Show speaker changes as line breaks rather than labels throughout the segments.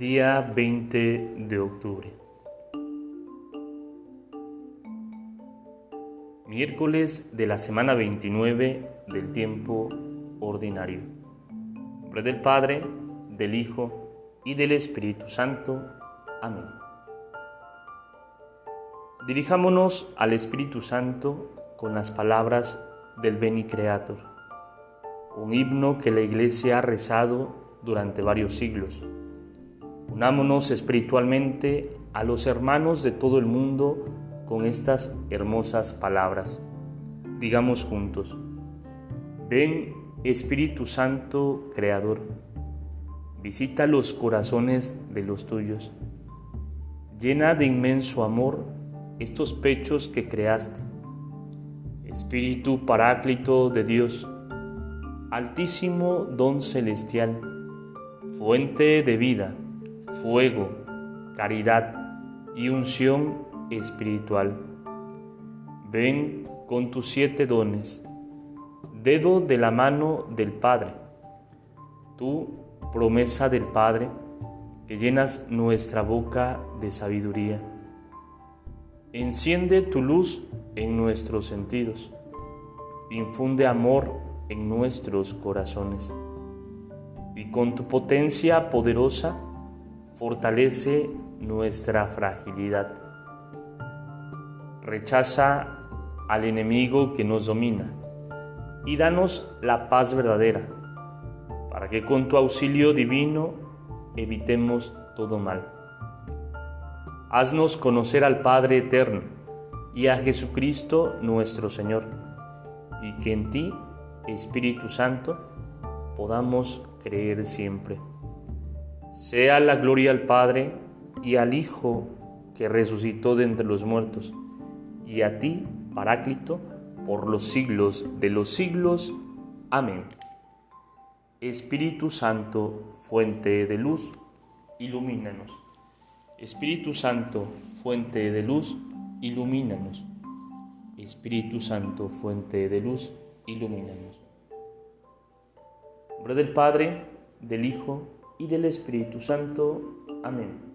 Día 20 de octubre. Miércoles de la semana 29 del tiempo ordinario. nombre del Padre, del Hijo y del Espíritu Santo. Amén. Dirijámonos al Espíritu Santo con las palabras del Beni Creator, un himno que la Iglesia ha rezado durante varios siglos Unámonos espiritualmente a los hermanos de todo el mundo con estas hermosas palabras. Digamos juntos, ven Espíritu Santo Creador, visita los corazones de los tuyos, llena de inmenso amor estos pechos que creaste. Espíritu Paráclito de Dios, altísimo don celestial, fuente de vida, fuego, caridad y unción espiritual. Ven con tus siete dones, dedo de la mano del Padre, tú, promesa del Padre, que llenas nuestra boca de sabiduría. Enciende tu luz en nuestros sentidos, infunde amor en nuestros corazones, y con tu potencia poderosa, fortalece nuestra fragilidad. Rechaza al enemigo que nos domina y danos la paz verdadera, para que con tu auxilio divino evitemos todo mal. Haznos conocer al Padre Eterno y a Jesucristo nuestro Señor, y que en ti, Espíritu Santo, podamos creer siempre. Sea la gloria al Padre y al Hijo que resucitó de entre los muertos, y a ti, Paráclito, por los siglos de los siglos. Amén. Espíritu Santo, fuente de luz, ilumínanos. Espíritu Santo, fuente de luz, ilumínanos. Espíritu Santo, fuente de luz, ilumínanos. nombre del Padre, del Hijo y del Espíritu Santo. Amén.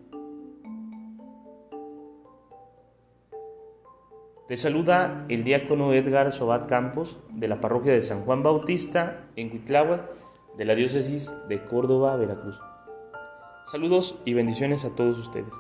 Te saluda el diácono Edgar Sobat Campos de la parroquia de San Juan Bautista en Cuitláhuac de la diócesis de Córdoba, Veracruz. Saludos y bendiciones a todos ustedes.